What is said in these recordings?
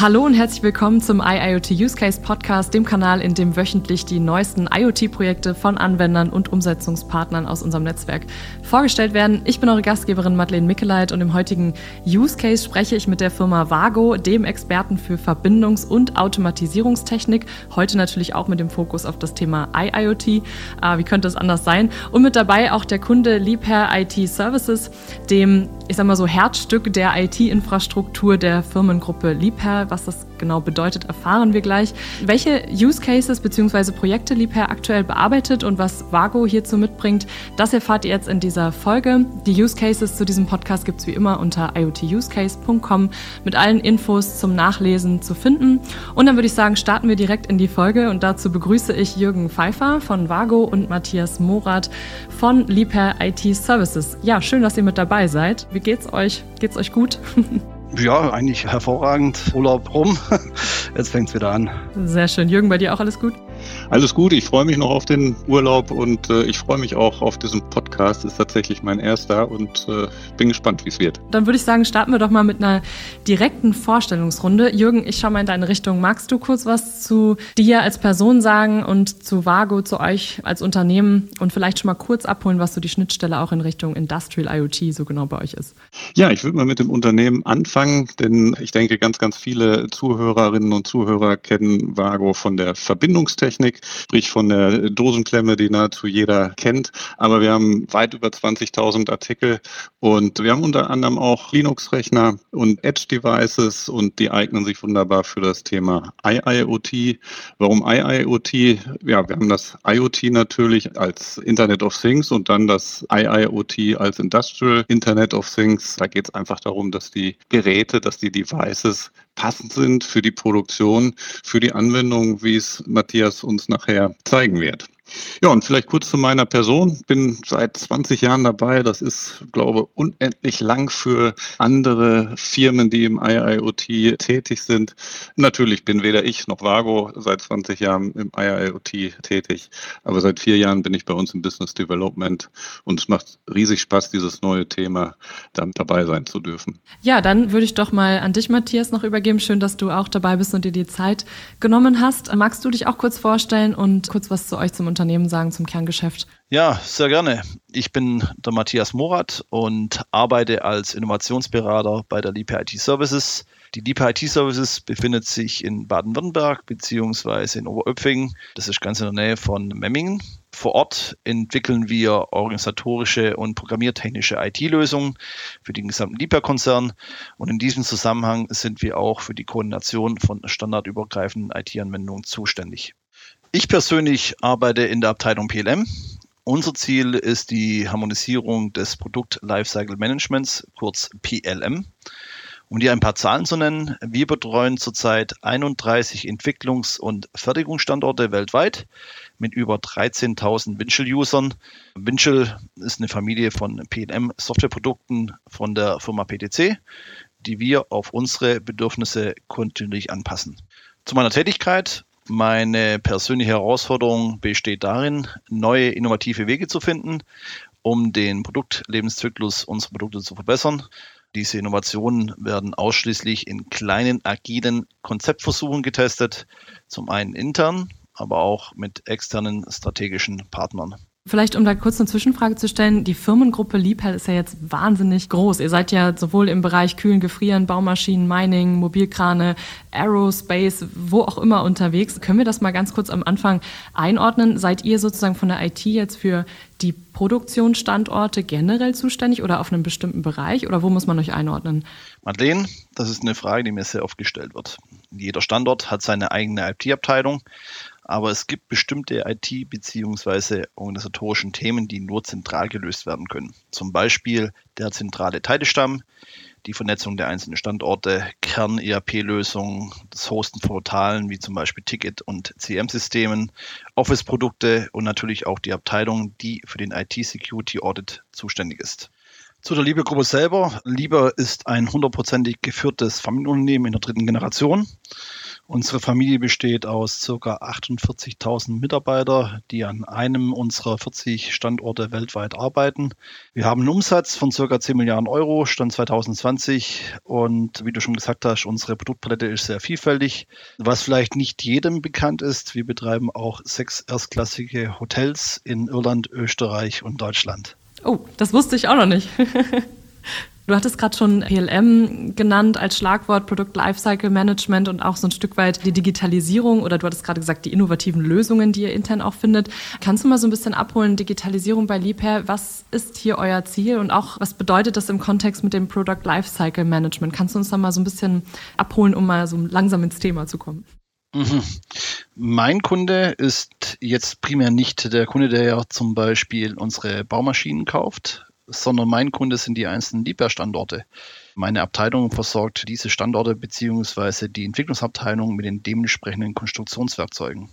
Hallo und herzlich willkommen zum iIoT Use Case Podcast, dem Kanal, in dem wöchentlich die neuesten IoT-Projekte von Anwendern und Umsetzungspartnern aus unserem Netzwerk vorgestellt werden. Ich bin eure Gastgeberin Madeleine Mickeleit und im heutigen Use Case spreche ich mit der Firma Vago, dem Experten für Verbindungs- und Automatisierungstechnik. Heute natürlich auch mit dem Fokus auf das Thema iIoT. Äh, wie könnte es anders sein? Und mit dabei auch der Kunde Liebherr IT Services, dem, ich sag mal so, Herzstück der IT-Infrastruktur der Firmengruppe Liebherr was das genau bedeutet, erfahren wir gleich. Welche Use Cases bzw. Projekte Liebherr aktuell bearbeitet und was Vago hierzu mitbringt, das erfahrt ihr jetzt in dieser Folge. Die Use Cases zu diesem Podcast gibt es wie immer unter iotusecase.com mit allen Infos zum Nachlesen zu finden. Und dann würde ich sagen, starten wir direkt in die Folge und dazu begrüße ich Jürgen Pfeiffer von Vago und Matthias Morath von Liebherr IT Services. Ja, schön, dass ihr mit dabei seid. Wie geht's euch? Geht's euch gut? Ja, eigentlich hervorragend. Urlaub rum. Jetzt fängt es wieder an. Sehr schön. Jürgen, bei dir auch alles gut? Alles gut, ich freue mich noch auf den Urlaub und äh, ich freue mich auch auf diesen Podcast. Ist tatsächlich mein erster und äh, bin gespannt, wie es wird. Dann würde ich sagen, starten wir doch mal mit einer direkten Vorstellungsrunde. Jürgen, ich schaue mal in deine Richtung. Magst du kurz was zu dir als Person sagen und zu Vago, zu euch als Unternehmen und vielleicht schon mal kurz abholen, was so die Schnittstelle auch in Richtung Industrial IoT so genau bei euch ist? Ja, ich würde mal mit dem Unternehmen anfangen, denn ich denke, ganz, ganz viele Zuhörerinnen und Zuhörer kennen Vago von der Verbindungstechnik. Technik, sprich von der Dosenklemme, die nahezu jeder kennt. Aber wir haben weit über 20.000 Artikel und wir haben unter anderem auch Linux-Rechner und Edge-Devices und die eignen sich wunderbar für das Thema IIoT. Warum IIoT? Ja, wir haben das IoT natürlich als Internet of Things und dann das IIoT als Industrial Internet of Things. Da geht es einfach darum, dass die Geräte, dass die Devices passend sind für die Produktion, für die Anwendung, wie es Matthias uns nachher zeigen wird. Ja, und vielleicht kurz zu meiner Person. Bin seit 20 Jahren dabei. Das ist, glaube ich, unendlich lang für andere Firmen, die im IIoT tätig sind. Natürlich bin weder ich noch Vago seit 20 Jahren im IIoT tätig. Aber seit vier Jahren bin ich bei uns im Business Development und es macht riesig Spaß, dieses neue Thema dann dabei sein zu dürfen. Ja, dann würde ich doch mal an dich, Matthias, noch übergeben. Schön, dass du auch dabei bist und dir die Zeit genommen hast. Magst du dich auch kurz vorstellen und kurz was zu euch zum Unternehmen Unternehmen sagen zum Kerngeschäft? Ja, sehr gerne. Ich bin der Matthias Morath und arbeite als Innovationsberater bei der Liebherr IT Services. Die Liebherr IT Services befindet sich in Baden-Württemberg bzw. in Oberöpfing. Das ist ganz in der Nähe von Memmingen. Vor Ort entwickeln wir organisatorische und programmiertechnische IT-Lösungen für den gesamten Liebherr-Konzern. Und in diesem Zusammenhang sind wir auch für die Koordination von standardübergreifenden IT-Anwendungen zuständig. Ich persönlich arbeite in der Abteilung PLM. Unser Ziel ist die Harmonisierung des Produkt Lifecycle Managements, kurz PLM. Um dir ein paar Zahlen zu nennen, wir betreuen zurzeit 31 Entwicklungs- und Fertigungsstandorte weltweit mit über 13.000 Winchell-Usern. Winchell ist eine Familie von PLM-Softwareprodukten von der Firma PTC, die wir auf unsere Bedürfnisse kontinuierlich anpassen. Zu meiner Tätigkeit. Meine persönliche Herausforderung besteht darin, neue innovative Wege zu finden, um den Produktlebenszyklus unserer Produkte zu verbessern. Diese Innovationen werden ausschließlich in kleinen, agilen Konzeptversuchen getestet, zum einen intern, aber auch mit externen strategischen Partnern. Vielleicht, um da kurz eine Zwischenfrage zu stellen, die Firmengruppe Liebherr ist ja jetzt wahnsinnig groß. Ihr seid ja sowohl im Bereich Kühlen, Gefrieren, Baumaschinen, Mining, Mobilkrane, Aerospace, wo auch immer unterwegs. Können wir das mal ganz kurz am Anfang einordnen? Seid ihr sozusagen von der IT jetzt für die Produktionsstandorte generell zuständig oder auf einem bestimmten Bereich oder wo muss man euch einordnen? Madeleine, das ist eine Frage, die mir sehr oft gestellt wird. Jeder Standort hat seine eigene IT-Abteilung aber es gibt bestimmte IT- bzw. organisatorischen Themen, die nur zentral gelöst werden können. Zum Beispiel der zentrale Teilestamm, die Vernetzung der einzelnen Standorte, Kern-ERP-Lösungen, das Hosten von Portalen wie zum Beispiel Ticket- und CM-Systemen, Office-Produkte und natürlich auch die Abteilung, die für den IT-Security-Audit zuständig ist. Zu der Liebe-Gruppe selber. Liebe ist ein hundertprozentig geführtes Familienunternehmen in der dritten Generation. Unsere Familie besteht aus ca. 48.000 Mitarbeiter, die an einem unserer 40 Standorte weltweit arbeiten. Wir haben einen Umsatz von ca. 10 Milliarden Euro, Stand 2020. Und wie du schon gesagt hast, unsere Produktpalette ist sehr vielfältig. Was vielleicht nicht jedem bekannt ist, wir betreiben auch sechs erstklassige Hotels in Irland, Österreich und Deutschland. Oh, das wusste ich auch noch nicht. Du hattest gerade schon PLM genannt als Schlagwort, Product Lifecycle Management und auch so ein Stück weit die Digitalisierung oder du hattest gerade gesagt, die innovativen Lösungen, die ihr intern auch findet. Kannst du mal so ein bisschen abholen, Digitalisierung bei Liebherr, was ist hier euer Ziel und auch was bedeutet das im Kontext mit dem Product Lifecycle Management? Kannst du uns da mal so ein bisschen abholen, um mal so langsam ins Thema zu kommen? Mhm. Mein Kunde ist jetzt primär nicht der Kunde, der ja zum Beispiel unsere Baumaschinen kauft, sondern mein Kunde sind die einzelnen Liebherr-Standorte. Meine Abteilung versorgt diese Standorte beziehungsweise die Entwicklungsabteilung mit den dementsprechenden Konstruktionswerkzeugen.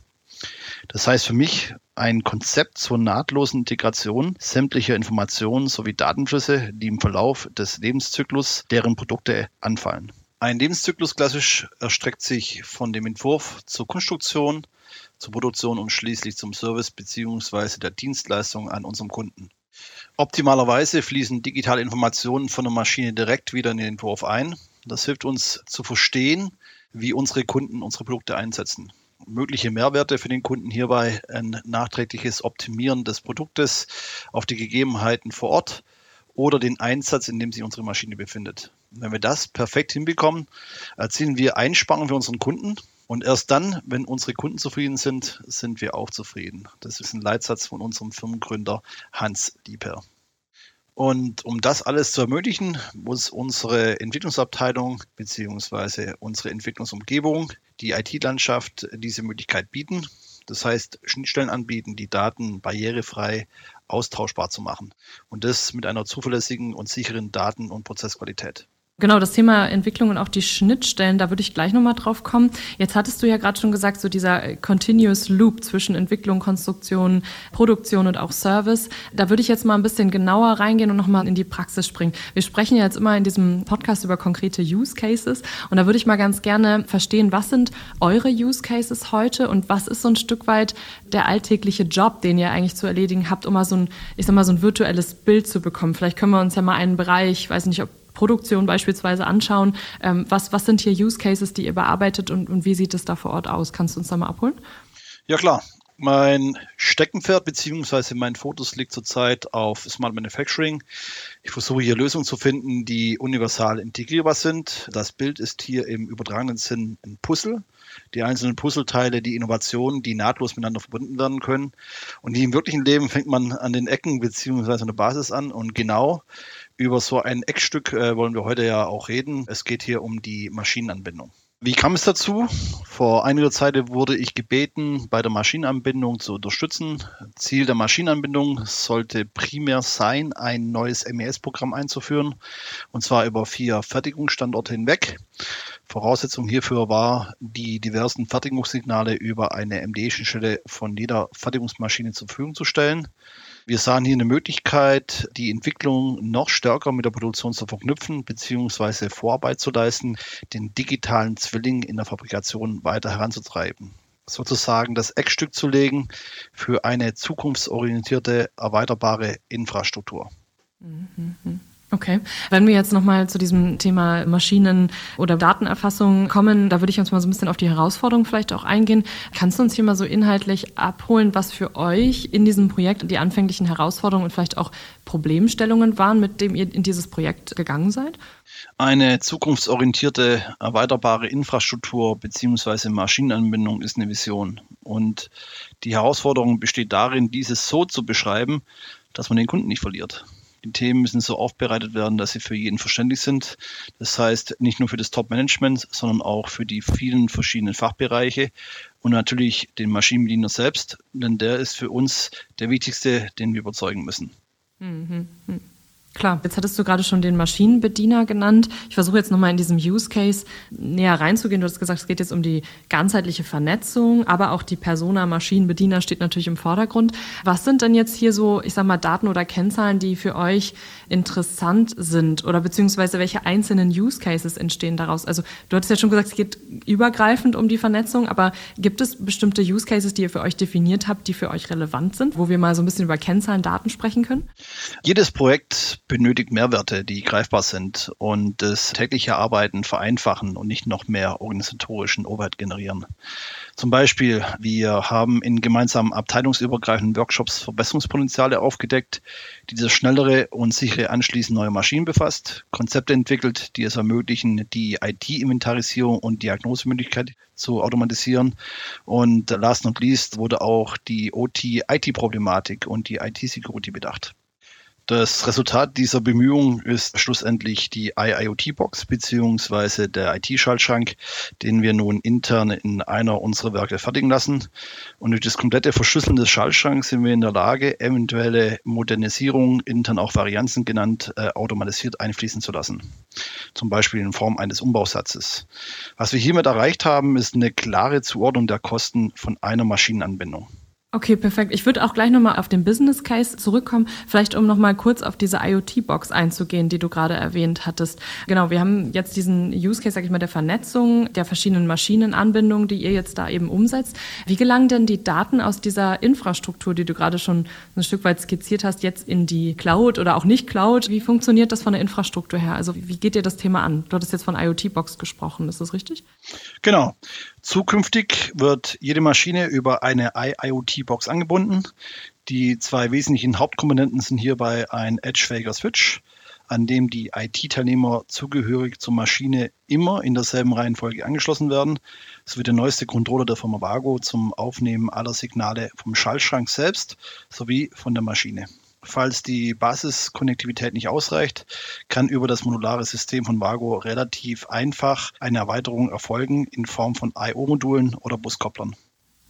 Das heißt für mich ein Konzept zur nahtlosen Integration sämtlicher Informationen sowie Datenflüsse, die im Verlauf des Lebenszyklus deren Produkte anfallen. Ein Lebenszyklus klassisch erstreckt sich von dem Entwurf zur Konstruktion, zur Produktion und schließlich zum Service beziehungsweise der Dienstleistung an unserem Kunden. Optimalerweise fließen digitale Informationen von der Maschine direkt wieder in den Entwurf ein. Das hilft uns zu verstehen, wie unsere Kunden unsere Produkte einsetzen. Mögliche Mehrwerte für den Kunden hierbei ein nachträgliches Optimieren des Produktes auf die Gegebenheiten vor Ort oder den Einsatz, in dem sich unsere Maschine befindet. Wenn wir das perfekt hinbekommen, erzielen wir Einsparungen für unseren Kunden und erst dann, wenn unsere Kunden zufrieden sind, sind wir auch zufrieden. Das ist ein Leitsatz von unserem Firmengründer Hans Dieper. Und um das alles zu ermöglichen, muss unsere Entwicklungsabteilung bzw. unsere Entwicklungsumgebung, die IT-Landschaft, diese Möglichkeit bieten. Das heißt, Schnittstellen anbieten, die Daten barrierefrei austauschbar zu machen. Und das mit einer zuverlässigen und sicheren Daten- und Prozessqualität. Genau, das Thema Entwicklung und auch die Schnittstellen, da würde ich gleich nochmal drauf kommen. Jetzt hattest du ja gerade schon gesagt, so dieser Continuous Loop zwischen Entwicklung, Konstruktion, Produktion und auch Service. Da würde ich jetzt mal ein bisschen genauer reingehen und nochmal in die Praxis springen. Wir sprechen ja jetzt immer in diesem Podcast über konkrete Use Cases und da würde ich mal ganz gerne verstehen, was sind eure Use Cases heute und was ist so ein Stück weit der alltägliche Job, den ihr eigentlich zu erledigen habt, um mal so ein, ich sag mal, so ein virtuelles Bild zu bekommen. Vielleicht können wir uns ja mal einen Bereich, weiß nicht, ob Produktion beispielsweise anschauen. Ähm, was, was sind hier Use Cases, die ihr bearbeitet und, und wie sieht es da vor Ort aus? Kannst du uns da mal abholen? Ja klar. Mein Steckenpferd bzw. mein Fokus liegt zurzeit auf Smart Manufacturing. Ich versuche hier Lösungen zu finden, die universal integrierbar sind. Das Bild ist hier im übertragenen Sinn ein Puzzle. Die einzelnen Puzzleteile, die Innovationen, die nahtlos miteinander verbunden werden können. Und die im wirklichen Leben fängt man an den Ecken bzw. an der Basis an. Und genau über so ein Eckstück äh, wollen wir heute ja auch reden. Es geht hier um die Maschinenanbindung. Wie kam es dazu? Vor einiger Zeit wurde ich gebeten, bei der Maschinenanbindung zu unterstützen. Ziel der Maschinenanbindung sollte primär sein, ein neues MES-Programm einzuführen, und zwar über vier Fertigungsstandorte hinweg. Voraussetzung hierfür war, die diversen Fertigungssignale über eine MD-Schnittstelle von jeder Fertigungsmaschine zur Verfügung zu stellen. Wir sahen hier eine Möglichkeit, die Entwicklung noch stärker mit der Produktion zu verknüpfen, beziehungsweise Vorarbeit zu leisten, den digitalen Zwilling in der Fabrikation weiter heranzutreiben. Sozusagen das Eckstück zu legen für eine zukunftsorientierte, erweiterbare Infrastruktur. Mhm. Okay. Wenn wir jetzt nochmal zu diesem Thema Maschinen- oder Datenerfassung kommen, da würde ich uns mal so ein bisschen auf die Herausforderungen vielleicht auch eingehen. Kannst du uns hier mal so inhaltlich abholen, was für euch in diesem Projekt die anfänglichen Herausforderungen und vielleicht auch Problemstellungen waren, mit dem ihr in dieses Projekt gegangen seid? Eine zukunftsorientierte, erweiterbare Infrastruktur bzw. Maschinenanbindung ist eine Vision. Und die Herausforderung besteht darin, dieses so zu beschreiben, dass man den Kunden nicht verliert. Die Themen müssen so aufbereitet werden, dass sie für jeden verständlich sind. Das heißt, nicht nur für das Top-Management, sondern auch für die vielen verschiedenen Fachbereiche und natürlich den Maschinenbediener selbst, denn der ist für uns der wichtigste, den wir überzeugen müssen. Mhm. Klar, jetzt hattest du gerade schon den Maschinenbediener genannt. Ich versuche jetzt nochmal in diesem Use Case näher reinzugehen. Du hast gesagt, es geht jetzt um die ganzheitliche Vernetzung, aber auch die Persona Maschinenbediener steht natürlich im Vordergrund. Was sind denn jetzt hier so, ich sag mal, Daten oder Kennzahlen, die für euch interessant sind oder beziehungsweise welche einzelnen Use Cases entstehen daraus? Also du hattest ja schon gesagt, es geht übergreifend um die Vernetzung, aber gibt es bestimmte Use Cases, die ihr für euch definiert habt, die für euch relevant sind, wo wir mal so ein bisschen über Kennzahlen, Daten sprechen können? Jedes Projekt benötigt Mehrwerte, die greifbar sind und das tägliche Arbeiten vereinfachen und nicht noch mehr organisatorischen Overhead generieren. Zum Beispiel, wir haben in gemeinsamen abteilungsübergreifenden Workshops Verbesserungspotenziale aufgedeckt, die das schnellere und sichere Anschließen neuer Maschinen befasst, Konzepte entwickelt, die es ermöglichen, die IT-Inventarisierung und Diagnosemöglichkeit zu automatisieren. Und last not least wurde auch die OT-IT-Problematik und die IT-Security bedacht. Das Resultat dieser Bemühungen ist schlussendlich die IIoT-Box beziehungsweise der IT-Schaltschrank, den wir nun intern in einer unserer Werke fertigen lassen. Und durch das komplette Verschlüsseln des Schaltschranks sind wir in der Lage, eventuelle Modernisierungen, intern auch Varianzen genannt, äh, automatisiert einfließen zu lassen. Zum Beispiel in Form eines Umbausatzes. Was wir hiermit erreicht haben, ist eine klare Zuordnung der Kosten von einer Maschinenanbindung. Okay, perfekt. Ich würde auch gleich nochmal auf den Business Case zurückkommen, vielleicht um nochmal kurz auf diese IoT-Box einzugehen, die du gerade erwähnt hattest. Genau, wir haben jetzt diesen Use Case, sag ich mal, der Vernetzung der verschiedenen Maschinenanbindungen, die ihr jetzt da eben umsetzt. Wie gelangen denn die Daten aus dieser Infrastruktur, die du gerade schon ein Stück weit skizziert hast, jetzt in die Cloud oder auch nicht Cloud? Wie funktioniert das von der Infrastruktur her? Also wie geht ihr das Thema an? Du hattest jetzt von IoT-Box gesprochen, ist das richtig? Genau. Zukünftig wird jede Maschine über eine IoT-Box angebunden. Die zwei wesentlichen Hauptkomponenten sind hierbei ein edgefähiger Switch, an dem die IT-Teilnehmer zugehörig zur Maschine immer in derselben Reihenfolge angeschlossen werden, sowie der neueste Controller der Firma Vago zum Aufnehmen aller Signale vom Schaltschrank selbst sowie von der Maschine. Falls die Basiskonnektivität nicht ausreicht, kann über das modulare System von Vago relativ einfach eine Erweiterung erfolgen in Form von I/O-Modulen oder Buskopplern.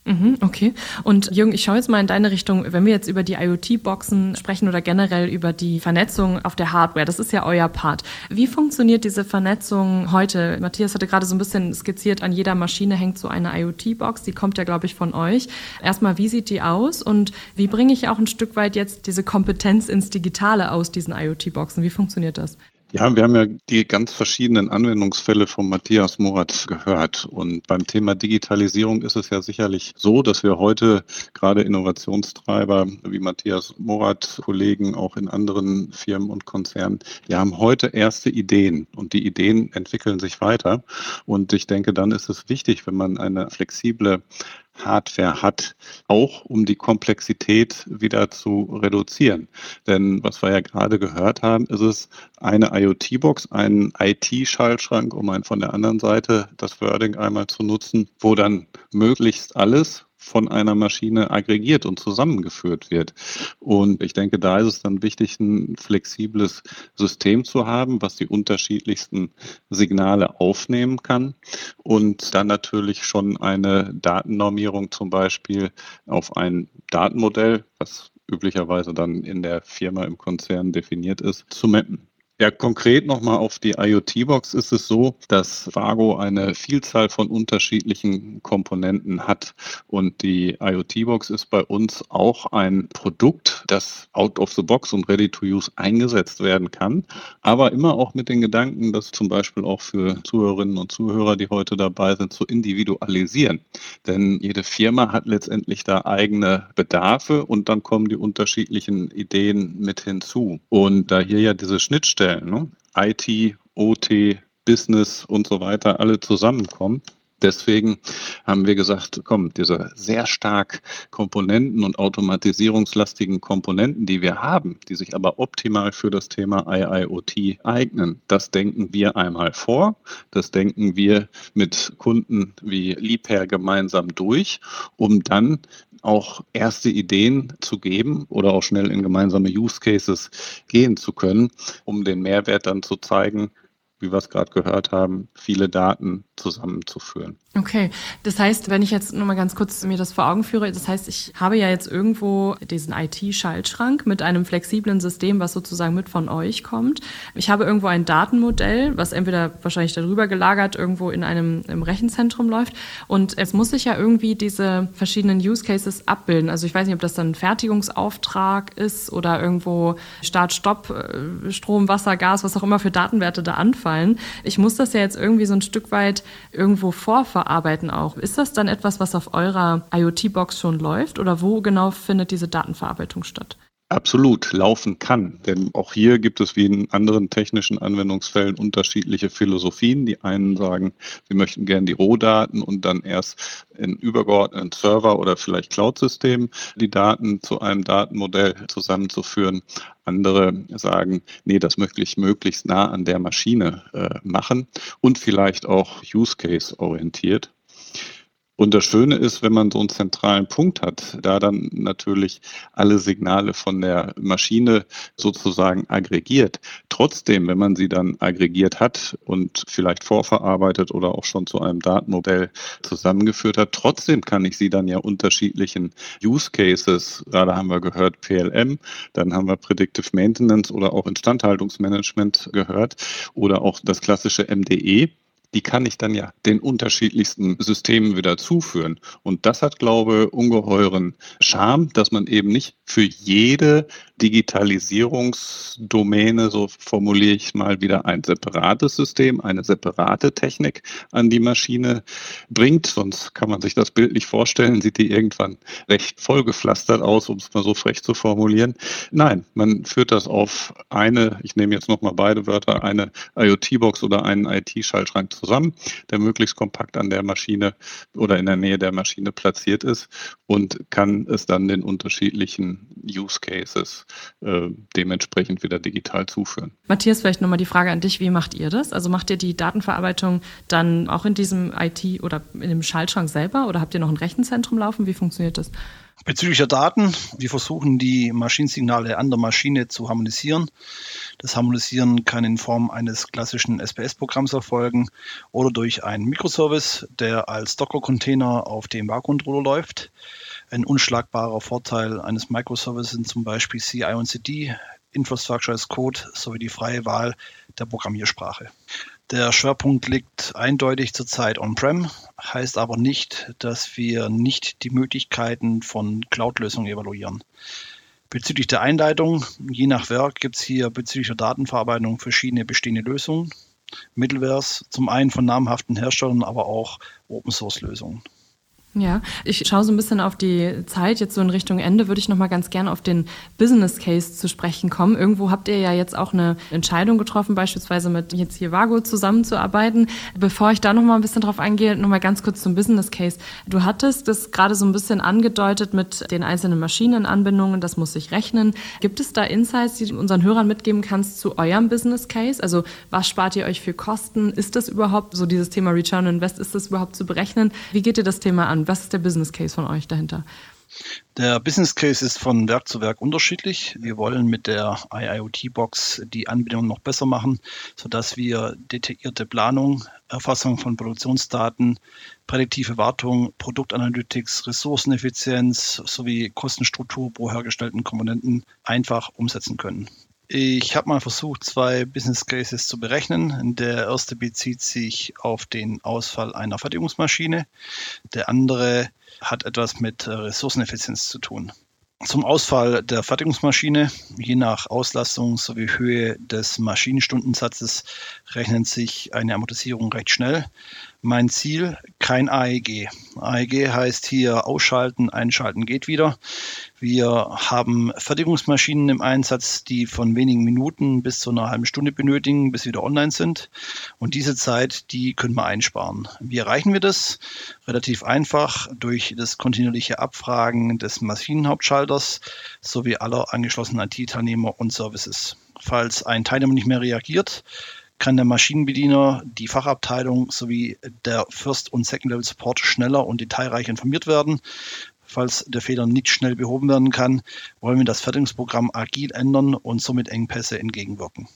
Mhm, okay. Und Jürgen, ich schaue jetzt mal in deine Richtung. Wenn wir jetzt über die IoT-Boxen sprechen oder generell über die Vernetzung auf der Hardware, das ist ja euer Part. Wie funktioniert diese Vernetzung heute? Matthias hatte gerade so ein bisschen skizziert, an jeder Maschine hängt so eine IoT-Box. Die kommt ja, glaube ich, von euch. Erstmal, wie sieht die aus und wie bringe ich auch ein Stück weit jetzt diese Kompetenz ins Digitale aus diesen IoT-Boxen? Wie funktioniert das? Ja, wir haben ja die ganz verschiedenen Anwendungsfälle von Matthias Morat gehört. Und beim Thema Digitalisierung ist es ja sicherlich so, dass wir heute gerade Innovationstreiber wie Matthias Morat, Kollegen auch in anderen Firmen und Konzernen, wir haben heute erste Ideen und die Ideen entwickeln sich weiter. Und ich denke, dann ist es wichtig, wenn man eine flexible Hardware hat, auch um die Komplexität wieder zu reduzieren. Denn was wir ja gerade gehört haben, ist es eine IoT-Box, einen IT-Schaltschrank, um ein von der anderen Seite das Wording einmal zu nutzen, wo dann möglichst alles von einer Maschine aggregiert und zusammengeführt wird. Und ich denke, da ist es dann wichtig, ein flexibles System zu haben, was die unterschiedlichsten Signale aufnehmen kann und dann natürlich schon eine Datennormierung zum Beispiel auf ein Datenmodell, was üblicherweise dann in der Firma im Konzern definiert ist, zu mappen. Ja, konkret nochmal auf die IoT-Box ist es so, dass Vago eine Vielzahl von unterschiedlichen Komponenten hat. Und die IoT-Box ist bei uns auch ein Produkt, das out of the box und ready to use eingesetzt werden kann. Aber immer auch mit den Gedanken, das zum Beispiel auch für Zuhörerinnen und Zuhörer, die heute dabei sind, zu individualisieren. Denn jede Firma hat letztendlich da eigene Bedarfe und dann kommen die unterschiedlichen Ideen mit hinzu. Und da hier ja diese Schnittstelle Stellen, ne? IT, OT, Business und so weiter, alle zusammenkommen. Deswegen haben wir gesagt, komm, diese sehr stark Komponenten und automatisierungslastigen Komponenten, die wir haben, die sich aber optimal für das Thema IIoT eignen, das denken wir einmal vor, das denken wir mit Kunden wie Liebherr gemeinsam durch, um dann auch erste Ideen zu geben oder auch schnell in gemeinsame Use Cases gehen zu können, um den Mehrwert dann zu zeigen, wie wir es gerade gehört haben, viele Daten zusammenzuführen. Okay, das heißt, wenn ich jetzt nur mal ganz kurz mir das vor Augen führe, das heißt, ich habe ja jetzt irgendwo diesen IT-Schaltschrank mit einem flexiblen System, was sozusagen mit von euch kommt. Ich habe irgendwo ein Datenmodell, was entweder wahrscheinlich darüber gelagert irgendwo in einem im Rechenzentrum läuft und es muss sich ja irgendwie diese verschiedenen Use Cases abbilden. Also ich weiß nicht, ob das dann ein Fertigungsauftrag ist oder irgendwo Start, Stopp, äh, Strom, Wasser, Gas, was auch immer für Datenwerte da anfallen. Ich muss das ja jetzt irgendwie so ein Stück weit irgendwo vorverarbeiten verarbeiten auch. Ist das dann etwas, was auf eurer IoT-Box schon läuft oder wo genau findet diese Datenverarbeitung statt? Absolut laufen kann. Denn auch hier gibt es wie in anderen technischen Anwendungsfällen unterschiedliche Philosophien. Die einen sagen, wir möchten gerne die Rohdaten und dann erst in übergeordneten Server oder vielleicht Cloud-System die Daten zu einem Datenmodell zusammenzuführen. Andere sagen, nee, das möchte ich möglichst nah an der Maschine äh, machen und vielleicht auch Use Case orientiert. Und das Schöne ist, wenn man so einen zentralen Punkt hat, da dann natürlich alle Signale von der Maschine sozusagen aggregiert. Trotzdem, wenn man sie dann aggregiert hat und vielleicht vorverarbeitet oder auch schon zu einem Datenmodell zusammengeführt hat, trotzdem kann ich sie dann ja unterschiedlichen Use Cases, gerade haben wir gehört PLM, dann haben wir Predictive Maintenance oder auch Instandhaltungsmanagement gehört oder auch das klassische MDE die kann ich dann ja den unterschiedlichsten Systemen wieder zuführen. Und das hat, glaube ich, ungeheuren Charme, dass man eben nicht für jede Digitalisierungsdomäne, so formuliere ich mal wieder, ein separates System, eine separate Technik an die Maschine bringt. Sonst kann man sich das bildlich vorstellen, sieht die irgendwann recht vollgepflastert aus, um es mal so frech zu formulieren. Nein, man führt das auf eine, ich nehme jetzt nochmal beide Wörter, eine IoT-Box oder einen IT-Schaltschrank zusammen, der möglichst kompakt an der Maschine oder in der Nähe der Maschine platziert ist und kann es dann den unterschiedlichen Use Cases äh, dementsprechend wieder digital zuführen. Matthias, vielleicht nochmal die Frage an dich, wie macht ihr das? Also macht ihr die Datenverarbeitung dann auch in diesem IT oder in dem Schaltschrank selber oder habt ihr noch ein Rechenzentrum laufen? Wie funktioniert das? Bezüglich der Daten, wir versuchen die Maschinensignale an der Maschine zu harmonisieren. Das Harmonisieren kann in Form eines klassischen SPS-Programms erfolgen oder durch einen Mikroservice, der als Docker-Container auf dem Barcontroller läuft. Ein unschlagbarer Vorteil eines Microservices sind zum Beispiel CI und CD, Infrastructure as Code sowie die freie Wahl der Programmiersprache. Der Schwerpunkt liegt eindeutig zurzeit on-prem, heißt aber nicht, dass wir nicht die Möglichkeiten von Cloud-Lösungen evaluieren. Bezüglich der Einleitung, je nach Werk gibt es hier bezüglich der Datenverarbeitung verschiedene bestehende Lösungen. Middlewares, zum einen von namhaften Herstellern, aber auch Open-Source-Lösungen. Ja, ich schaue so ein bisschen auf die Zeit. Jetzt so in Richtung Ende würde ich noch mal ganz gerne auf den Business Case zu sprechen kommen. Irgendwo habt ihr ja jetzt auch eine Entscheidung getroffen, beispielsweise mit jetzt hier Vago zusammenzuarbeiten. Bevor ich da noch mal ein bisschen drauf eingehe, noch mal ganz kurz zum Business Case. Du hattest das gerade so ein bisschen angedeutet mit den einzelnen Maschinenanbindungen. Das muss sich rechnen. Gibt es da Insights, die du unseren Hörern mitgeben kannst zu eurem Business Case? Also was spart ihr euch für Kosten? Ist das überhaupt so dieses Thema Return Invest? Ist das überhaupt zu berechnen? Wie geht ihr das Thema an? Was ist der Business Case von euch dahinter? Der Business Case ist von Werk zu Werk unterschiedlich. Wir wollen mit der IIoT-Box die Anbindung noch besser machen, sodass wir detaillierte Planung, Erfassung von Produktionsdaten, prädiktive Wartung, Produktanalytics, Ressourceneffizienz sowie Kostenstruktur pro hergestellten Komponenten einfach umsetzen können. Ich habe mal versucht, zwei Business Cases zu berechnen. Der erste bezieht sich auf den Ausfall einer Fertigungsmaschine. Der andere hat etwas mit Ressourceneffizienz zu tun. Zum Ausfall der Fertigungsmaschine, je nach Auslastung sowie Höhe des Maschinenstundensatzes, rechnet sich eine Amortisierung recht schnell. Mein Ziel, kein AEG. AEG heißt hier ausschalten, einschalten geht wieder. Wir haben Fertigungsmaschinen im Einsatz, die von wenigen Minuten bis zu einer halben Stunde benötigen, bis sie wieder online sind. Und diese Zeit, die können wir einsparen. Wie erreichen wir das? Relativ einfach durch das kontinuierliche Abfragen des Maschinenhauptschalters sowie aller angeschlossenen IT-Teilnehmer und Services. Falls ein Teilnehmer nicht mehr reagiert, kann der Maschinenbediener, die Fachabteilung sowie der First- und Second-Level-Support schneller und detailreich informiert werden. Falls der Fehler nicht schnell behoben werden kann, wollen wir das Fertigungsprogramm agil ändern und somit Engpässe entgegenwirken.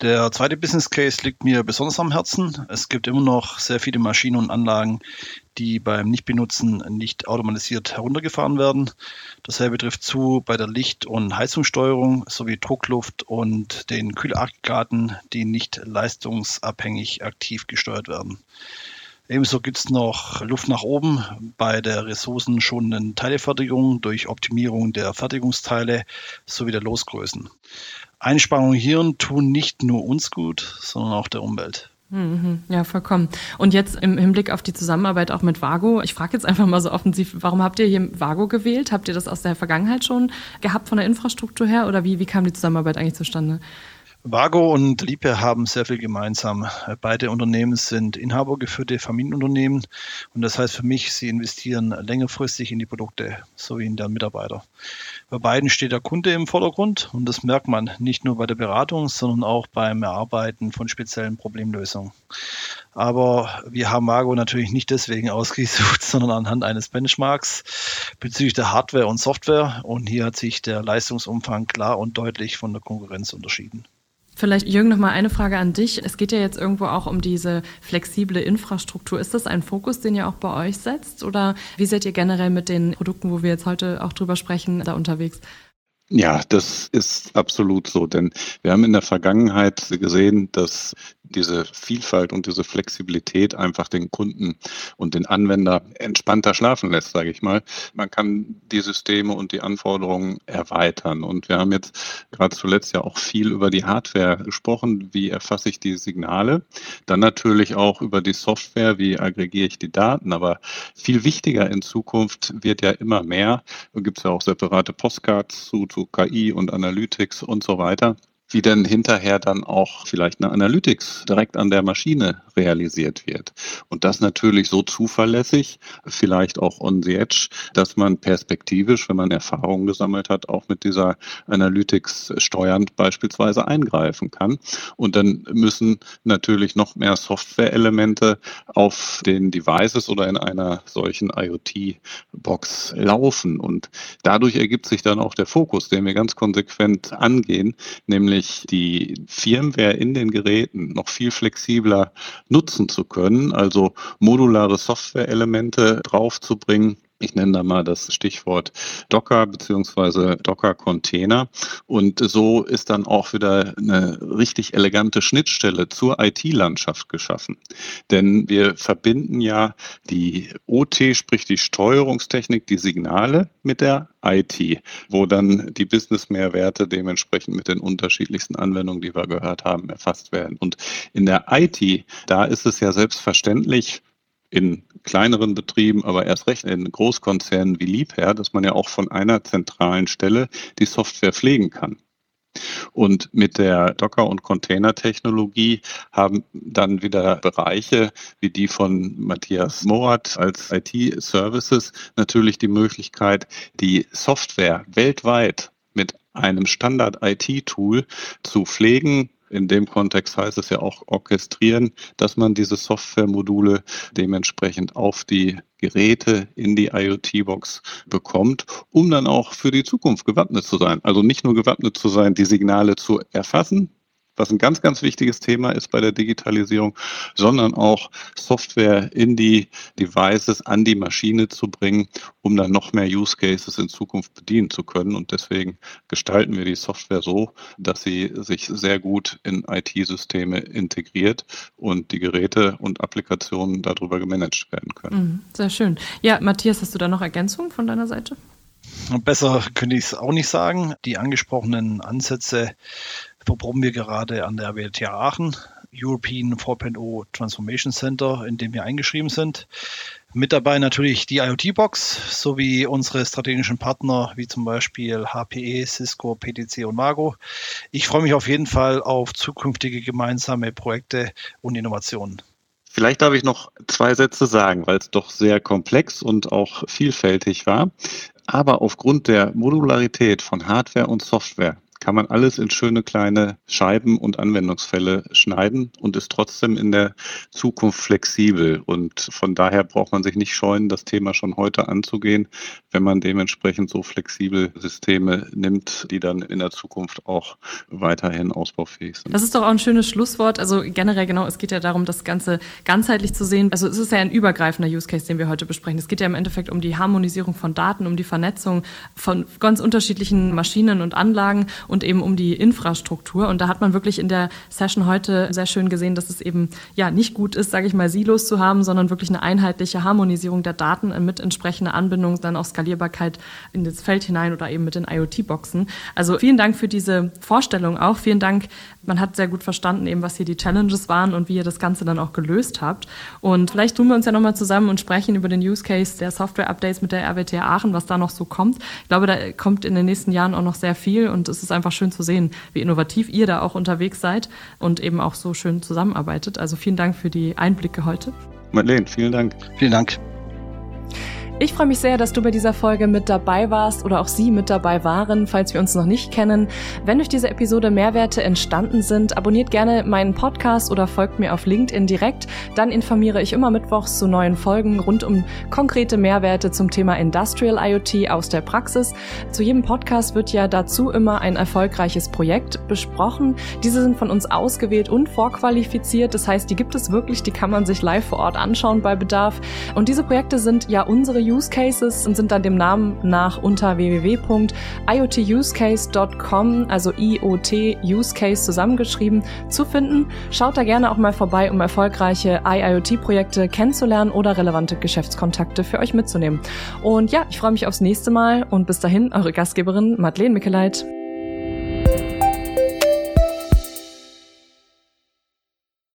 Der zweite Business Case liegt mir besonders am Herzen. Es gibt immer noch sehr viele Maschinen und Anlagen, die beim Nichtbenutzen nicht automatisiert heruntergefahren werden. Dasselbe trifft zu bei der Licht- und Heizungssteuerung sowie Druckluft und den Kühlaggregaten, die nicht leistungsabhängig aktiv gesteuert werden. Ebenso gibt es noch Luft nach oben bei der ressourcenschonenden Teilefertigung durch Optimierung der Fertigungsteile sowie der Losgrößen. Einsparungen hier tun nicht nur uns gut, sondern auch der Umwelt. Mhm, ja, vollkommen. Und jetzt im Hinblick auf die Zusammenarbeit auch mit Vago, ich frage jetzt einfach mal so offensiv, warum habt ihr hier Vago gewählt? Habt ihr das aus der Vergangenheit schon gehabt von der Infrastruktur her oder wie, wie kam die Zusammenarbeit eigentlich zustande? Vago und Lipe haben sehr viel gemeinsam. Beide Unternehmen sind inhabergeführte Familienunternehmen und das heißt für mich, sie investieren längerfristig in die Produkte sowie in deren Mitarbeiter. Bei beiden steht der Kunde im Vordergrund und das merkt man nicht nur bei der Beratung, sondern auch beim Erarbeiten von speziellen Problemlösungen. Aber wir haben Vago natürlich nicht deswegen ausgesucht, sondern anhand eines Benchmarks bezüglich der Hardware und Software und hier hat sich der Leistungsumfang klar und deutlich von der Konkurrenz unterschieden. Vielleicht, Jürgen, noch mal eine Frage an dich. Es geht ja jetzt irgendwo auch um diese flexible Infrastruktur. Ist das ein Fokus, den ihr auch bei euch setzt? Oder wie seid ihr generell mit den Produkten, wo wir jetzt heute auch drüber sprechen, da unterwegs? Ja, das ist absolut so, denn wir haben in der Vergangenheit gesehen, dass diese Vielfalt und diese Flexibilität einfach den Kunden und den Anwender entspannter schlafen lässt, sage ich mal. Man kann die Systeme und die Anforderungen erweitern. Und wir haben jetzt gerade zuletzt ja auch viel über die Hardware gesprochen. Wie erfasse ich die Signale? Dann natürlich auch über die Software. Wie aggregiere ich die Daten? Aber viel wichtiger in Zukunft wird ja immer mehr. Da gibt es ja auch separate Postcards zu, zu KI und Analytics und so weiter wie denn hinterher dann auch vielleicht eine Analytics direkt an der Maschine realisiert wird. Und das natürlich so zuverlässig, vielleicht auch on the edge, dass man perspektivisch, wenn man Erfahrungen gesammelt hat, auch mit dieser Analytics steuernd beispielsweise eingreifen kann. Und dann müssen natürlich noch mehr Software-Elemente auf den Devices oder in einer solchen IoT-Box laufen. Und dadurch ergibt sich dann auch der Fokus, den wir ganz konsequent angehen, nämlich nämlich die Firmware in den Geräten noch viel flexibler nutzen zu können, also modulare Software-Elemente draufzubringen ich nenne da mal das Stichwort Docker beziehungsweise Docker-Container. Und so ist dann auch wieder eine richtig elegante Schnittstelle zur IT-Landschaft geschaffen. Denn wir verbinden ja die OT, sprich die Steuerungstechnik, die Signale mit der IT, wo dann die Business-Mehrwerte dementsprechend mit den unterschiedlichsten Anwendungen, die wir gehört haben, erfasst werden. Und in der IT, da ist es ja selbstverständlich, in kleineren Betrieben, aber erst recht in Großkonzernen wie Liebherr, dass man ja auch von einer zentralen Stelle die Software pflegen kann. Und mit der Docker- und Container-Technologie haben dann wieder Bereiche wie die von Matthias Morat als IT-Services natürlich die Möglichkeit, die Software weltweit mit einem Standard-IT-Tool zu pflegen, in dem Kontext heißt es ja auch orchestrieren, dass man diese Softwaremodule dementsprechend auf die Geräte in die IoT-Box bekommt, um dann auch für die Zukunft gewappnet zu sein. Also nicht nur gewappnet zu sein, die Signale zu erfassen, was ein ganz, ganz wichtiges Thema ist bei der Digitalisierung, sondern auch Software in die Devices, an die Maschine zu bringen, um dann noch mehr Use Cases in Zukunft bedienen zu können. Und deswegen gestalten wir die Software so, dass sie sich sehr gut in IT-Systeme integriert und die Geräte und Applikationen darüber gemanagt werden können. Mhm, sehr schön. Ja, Matthias, hast du da noch Ergänzungen von deiner Seite? Besser könnte ich es auch nicht sagen. Die angesprochenen Ansätze verproben wir gerade an der WTH Aachen, European 4.0 Transformation Center, in dem wir eingeschrieben sind. Mit dabei natürlich die IoT-Box sowie unsere strategischen Partner wie zum Beispiel HPE, Cisco, PTC und Mago. Ich freue mich auf jeden Fall auf zukünftige gemeinsame Projekte und Innovationen. Vielleicht darf ich noch zwei Sätze sagen, weil es doch sehr komplex und auch vielfältig war. Aber aufgrund der Modularität von Hardware und Software kann man alles in schöne kleine Scheiben und Anwendungsfälle schneiden und ist trotzdem in der Zukunft flexibel. Und von daher braucht man sich nicht scheuen, das Thema schon heute anzugehen, wenn man dementsprechend so flexibel Systeme nimmt, die dann in der Zukunft auch weiterhin ausbaufähig sind. Das ist doch auch ein schönes Schlusswort. Also generell genau, es geht ja darum, das Ganze ganzheitlich zu sehen. Also es ist ja ein übergreifender Use Case, den wir heute besprechen. Es geht ja im Endeffekt um die Harmonisierung von Daten, um die Vernetzung von ganz unterschiedlichen Maschinen und Anlagen und eben um die Infrastruktur. Und da hat man wirklich in der Session heute sehr schön gesehen, dass es eben ja nicht gut ist, sage ich mal, Silos zu haben, sondern wirklich eine einheitliche Harmonisierung der Daten mit entsprechender Anbindung, dann auch Skalierbarkeit in das Feld hinein oder eben mit den IoT-Boxen. Also vielen Dank für diese Vorstellung auch. Vielen Dank. Man hat sehr gut verstanden, eben was hier die Challenges waren und wie ihr das Ganze dann auch gelöst habt. Und vielleicht tun wir uns ja nochmal zusammen und sprechen über den Use Case der Software-Updates mit der RWTH Aachen, was da noch so kommt. Ich glaube, da kommt in den nächsten Jahren auch noch sehr viel und es ist einfach schön zu sehen, wie innovativ ihr da auch unterwegs seid und eben auch so schön zusammenarbeitet. Also vielen Dank für die Einblicke heute. Madeleine, vielen Dank. Vielen Dank. Ich freue mich sehr, dass du bei dieser Folge mit dabei warst oder auch Sie mit dabei waren, falls wir uns noch nicht kennen. Wenn durch diese Episode Mehrwerte entstanden sind, abonniert gerne meinen Podcast oder folgt mir auf LinkedIn direkt. Dann informiere ich immer mittwochs zu neuen Folgen rund um konkrete Mehrwerte zum Thema Industrial IoT aus der Praxis. Zu jedem Podcast wird ja dazu immer ein erfolgreiches Projekt besprochen. Diese sind von uns ausgewählt und vorqualifiziert. Das heißt, die gibt es wirklich, die kann man sich live vor Ort anschauen bei Bedarf. Und diese Projekte sind ja unsere Use Cases und sind dann dem Namen nach unter www.iotusecase.com, also IoT Use Case zusammengeschrieben, zu finden. Schaut da gerne auch mal vorbei, um erfolgreiche IIoT-Projekte kennenzulernen oder relevante Geschäftskontakte für euch mitzunehmen. Und ja, ich freue mich aufs nächste Mal und bis dahin eure Gastgeberin Madeleine Mickeleit.